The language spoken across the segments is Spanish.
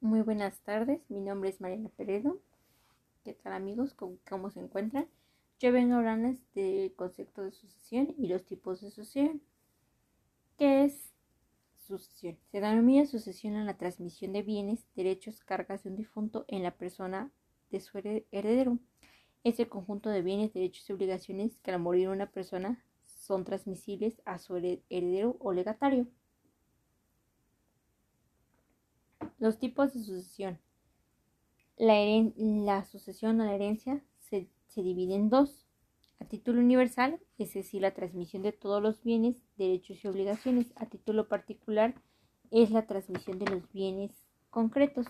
Muy buenas tardes, mi nombre es Mariana Peredo. ¿Qué tal amigos? ¿Cómo, se encuentran? Yo vengo a hablarles del concepto de sucesión y los tipos de sucesión. ¿Qué es sucesión? Se denomina sucesión a la transmisión de bienes, derechos, cargas de un difunto en la persona de su heredero. Es el conjunto de bienes, derechos y obligaciones que al morir una persona son transmisibles a su heredero o legatario. Los tipos de sucesión. La, sucesión a la herencia se, se divide en dos. A título universal, es decir, la transmisión de todos los bienes, derechos y obligaciones. A título particular, es la transmisión de los bienes concretos.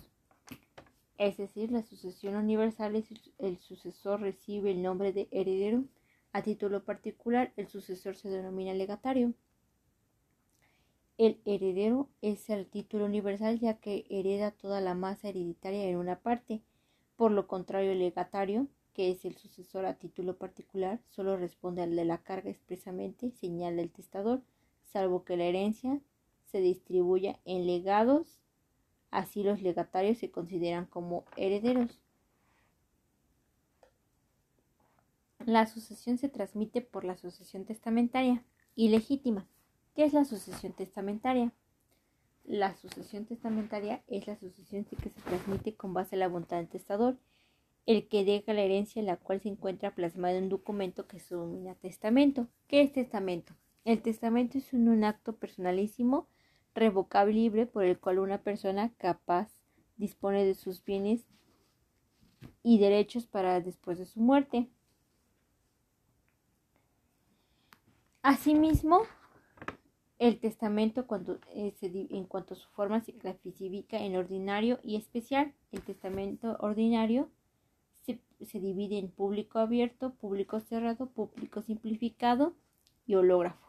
Es decir, la sucesión universal es el sucesor recibe el nombre de heredero. A título particular, el sucesor se denomina legatario. El heredero es el título universal ya que hereda toda la masa hereditaria en una parte. Por lo contrario, el legatario, que es el sucesor a título particular, solo responde al de la carga expresamente, señala el testador, salvo que la herencia se distribuya en legados, así los legatarios se consideran como herederos. La sucesión se transmite por la sucesión testamentaria y legítima. ¿Qué es la sucesión testamentaria? La sucesión testamentaria es la sucesión que se transmite con base a la voluntad del testador, el que deja la herencia en la cual se encuentra plasmado en un documento que se denomina testamento. ¿Qué es testamento? El testamento es un, acto personalísimo, revocable libre por el cual una persona capaz dispone de sus bienes y derechos para después de su muerte. Asimismo, el testamento, cuando, eh, en cuanto a su forma, se clasifica en ordinario y especial. El testamento ordinario se, se divide en público abierto, público cerrado, público simplificado y hológrafo.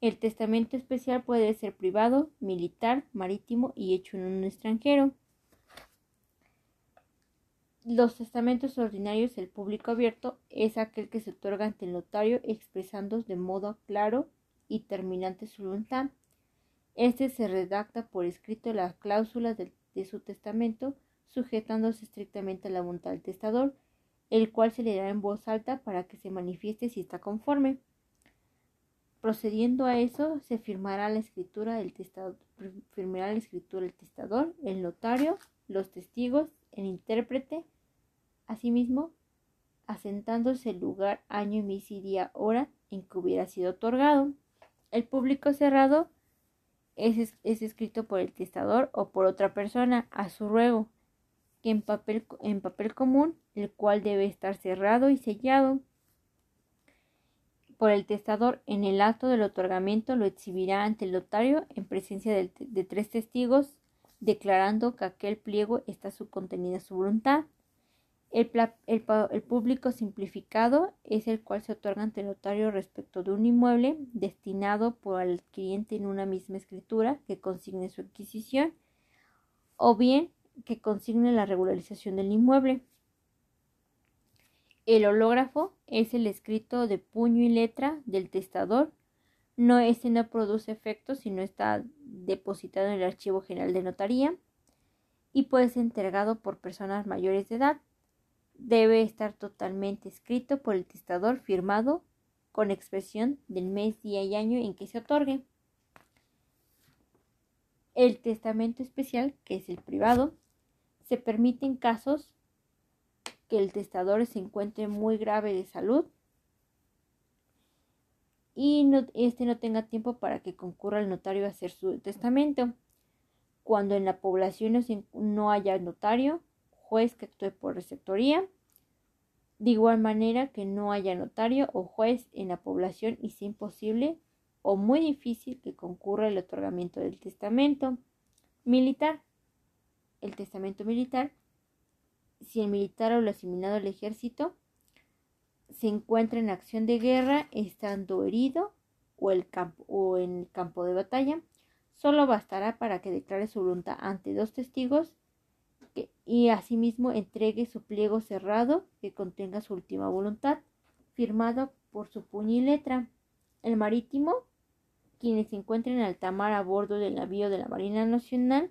El testamento especial puede ser privado, militar, marítimo y hecho en un extranjero. Los testamentos ordinarios, el público abierto, es aquel que se otorga ante el notario expresando de modo claro y terminante su voluntad. Este se redacta por escrito la cláusula de, su testamento, sujetándose estrictamente a la voluntad del testador, el cual se le dará en voz alta para que se manifieste si está conforme. Procediendo a eso, se firmará la escritura del testador, firmará la escritura el testador, el notario, los testigos, el intérprete, asimismo, asentándose el lugar, año, mes y día, hora en que hubiera sido otorgado. El público cerrado es, escrito por el testador o por otra persona a su ruego, que en papel, en papel común, el cual debe estar cerrado y sellado por el testador en el acto del otorgamiento lo exhibirá ante el notario en presencia de, de tres testigos, declarando que aquel pliego está subcontenido a su voluntad. El, público simplificado es el cual se otorga ante el notario respecto de un inmueble destinado por el cliente en una misma escritura que consigne su adquisición o bien que consigne la regularización del inmueble. El hológrafo es el escrito de puño y letra del testador. No, este no produce efectos si no está depositado en el archivo general de notaría y puede ser entregado por personas mayores de edad debe estar totalmente escrito por el testador firmado con expresión del mes, día y año en que se otorgue. El testamento especial, que es el privado, se permite en casos que el testador se encuentre muy grave de salud y no, este no tenga tiempo para que concurra el notario a hacer su testamento. Cuando en la población no haya notario, juez que actúe por receptoría. De igual manera que no haya notario o juez en la población y sea imposible o muy difícil que concurra el otorgamiento del testamento militar. El testamento militar, si el militar o el asimilado al ejército se encuentra en acción de guerra estando herido o, el campo, o en el campo de batalla, solo bastará para que declare su voluntad ante dos testigos y asimismo entregue su pliego cerrado que contenga su última voluntad, firmado por su puño y letra. El marítimo, quienes se encuentren en alta mar a bordo del navío de la Marina Nacional,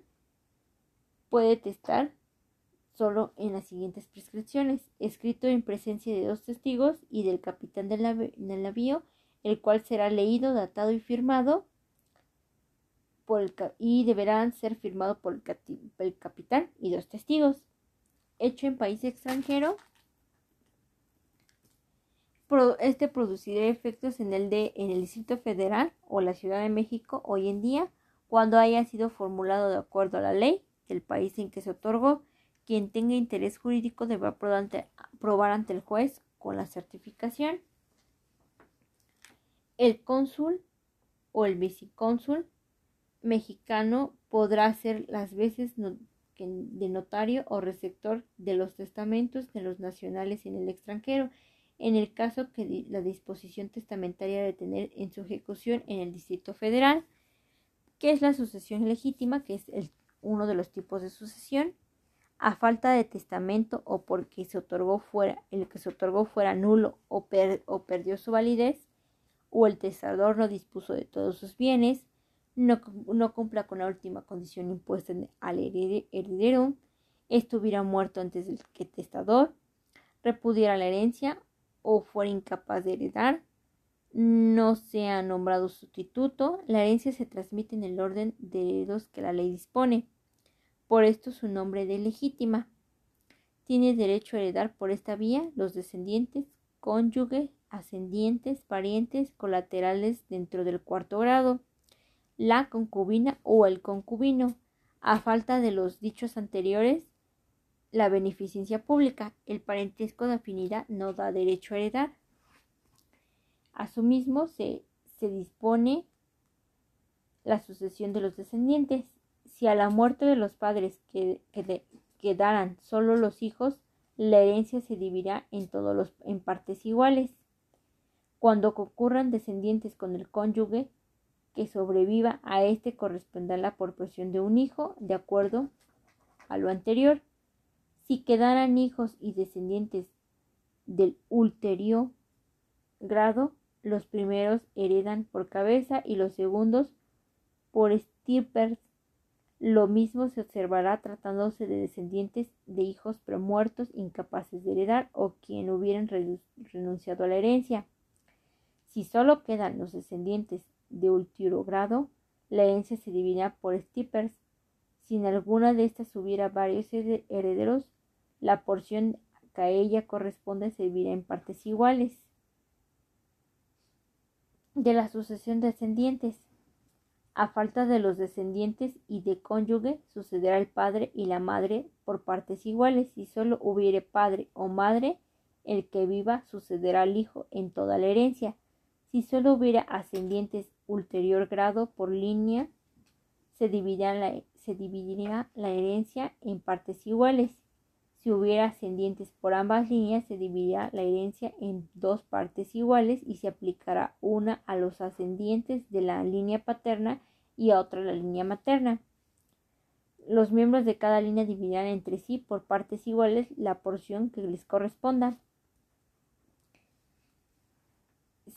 puede testar solo en las siguientes prescripciones, escrito en presencia de dos testigos y del capitán del, navío, el cual será leído, datado y firmado y deberán ser firmado por el, el capitán y dos testigos. Hecho en país extranjero, este producirá efectos en el, de, en el Distrito Federal o la Ciudad de México hoy en día cuando haya sido formulado de acuerdo a la ley del país en que se otorgó. Quien tenga interés jurídico deberá probar ante el juez con la certificación. El cónsul o el vicecónsul mexicano podrá ser las veces de notario o receptor de los testamentos de los nacionales en el extranjero en el caso que la disposición testamentaria de tener en su ejecución en el Distrito Federal, que es la sucesión legítima, que es el, uno de los tipos de sucesión, a falta de testamento o porque se otorgó fuera, el que se otorgó fuera nulo o, o perdió su validez, o el testador no dispuso de todos sus bienes, no, no cumpla con la última condición impuesta al heredero, estuviera muerto antes del que testador, repudiara la herencia o fuera incapaz de heredar, no sea nombrado sustituto, la herencia se transmite en el orden de herederos que la ley dispone. Por esto su nombre de legítima. Tiene derecho a heredar por esta vía los descendientes, cónyuge, ascendientes, parientes, colaterales dentro del cuarto grado, la concubina o el concubino. A falta de los dichos anteriores, la beneficencia pública. El parentesco de afinidad no da derecho a heredar. Asimismo, se, se dispone la sucesión de los descendientes. Si a la muerte de los padres que, quedaran solo los hijos, la herencia se dividirá en todos los en partes iguales. Cuando concurran descendientes con el cónyuge que sobreviva a éste corresponderá la proporción de un hijo, de acuerdo a lo anterior. Si quedaran hijos y descendientes del ulterior grado, los primeros heredan por cabeza y los segundos por estirpes. Lo mismo se observará tratándose de descendientes de hijos premuertos incapaces de heredar o quien hubieran renunciado a la herencia. Si solo quedan los descendientes de ulterior grado, la herencia se dividirá por estirpes. Si en alguna de estas hubiera varios herederos, la porción que a ella corresponde servirá en partes iguales. De la sucesión descendientes. A falta de los descendientes y de cónyuge, sucederá el padre y la madre por partes iguales. Si solo hubiere padre o madre, el que viva sucederá al hijo en toda la herencia. Si solo hubiera ascendientes ulterior grado por línea, se dividirá la, herencia en partes iguales. Si hubiera ascendientes por ambas líneas, se dividirá la herencia en dos partes iguales y se aplicará una a los ascendientes de la línea paterna y a otra a la línea materna. Los miembros de cada línea dividirán entre sí por partes iguales la porción que les corresponda.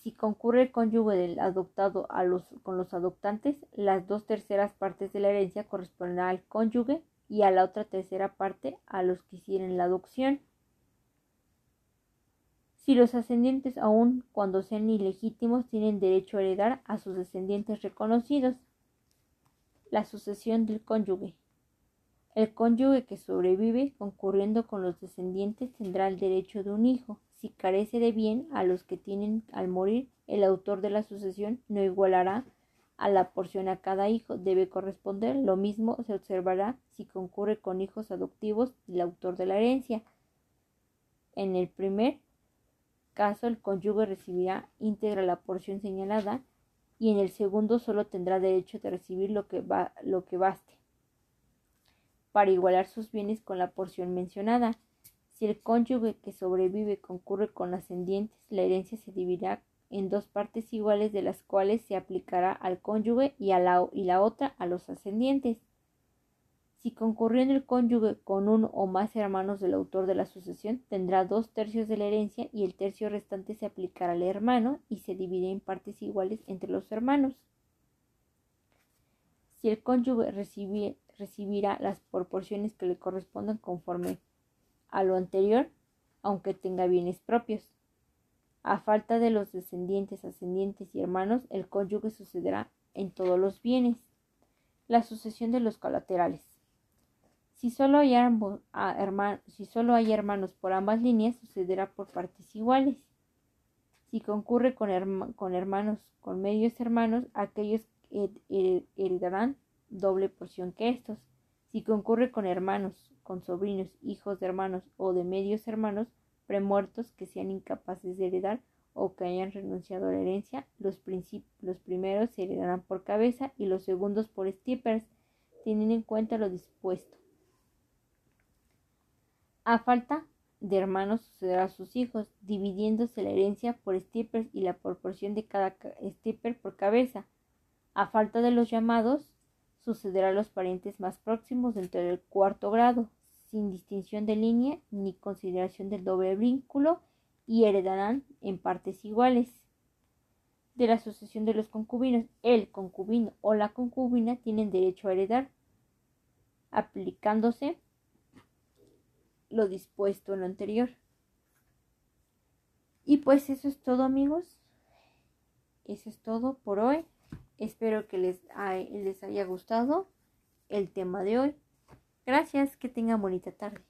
Si concurre el cónyuge del adoptado a los, con los adoptantes, las dos terceras partes de la herencia corresponderán al cónyuge y a la otra tercera parte a los que hicieron la adopción. Si los ascendientes aun cuando sean ilegítimos tienen derecho a heredar a sus descendientes reconocidos. La sucesión del cónyuge. El cónyuge que sobrevive concurriendo con los descendientes tendrá el derecho de un hijo. Si carece de bien a los que tienen al morir, el autor de la sucesión no igualará a la porción a cada hijo debe corresponder. Lo mismo se observará si concurre con hijos adoptivos del autor de la herencia. En el primer caso, el cónyuge recibirá íntegra la porción señalada y en el segundo solo tendrá derecho de recibir lo que, va, lo que baste para igualar sus bienes con la porción mencionada. Si el cónyuge que sobrevive concurre con ascendientes, la herencia se dividirá en dos partes iguales de las cuales se aplicará al cónyuge y, la, y la otra a los ascendientes. Si concurriendo el cónyuge con uno o más hermanos del autor de la sucesión, tendrá dos tercios de la herencia y el tercio restante se aplicará al hermano y se divide en partes iguales entre los hermanos. Si el cónyuge recibirá las proporciones que le correspondan conforme a lo anterior, aunque tenga bienes propios. A falta de los descendientes, ascendientes y hermanos, el cónyuge sucederá en todos los bienes. La sucesión de los colaterales. Si solo hay, hay hermanos por ambas líneas, sucederá por partes iguales. Si concurre con, con hermanos, con medios hermanos, aquellos heredarán doble porción que estos. Si concurre con hermanos, con sobrinos, hijos de hermanos o de medios hermanos, premuertos que sean incapaces de heredar o que hayan renunciado a la herencia, los, los primeros se heredarán por cabeza y los segundos por estippers, teniendo en cuenta lo dispuesto. A falta de hermanos sucederá a sus hijos, dividiéndose la herencia por estippers y la proporción de cada stipper por cabeza. A falta de los llamados, sucederá a los parientes más próximos dentro del cuarto grado, sin distinción de línea ni consideración del doble vínculo, y heredarán en partes iguales. De la sucesión de los concubinos, el concubino o la concubina tienen derecho a heredar, aplicándose lo dispuesto en lo anterior. Y pues eso es todo amigos. Eso es todo por hoy. Espero que les, haya gustado el tema de hoy. Gracias, que tengan bonita tarde.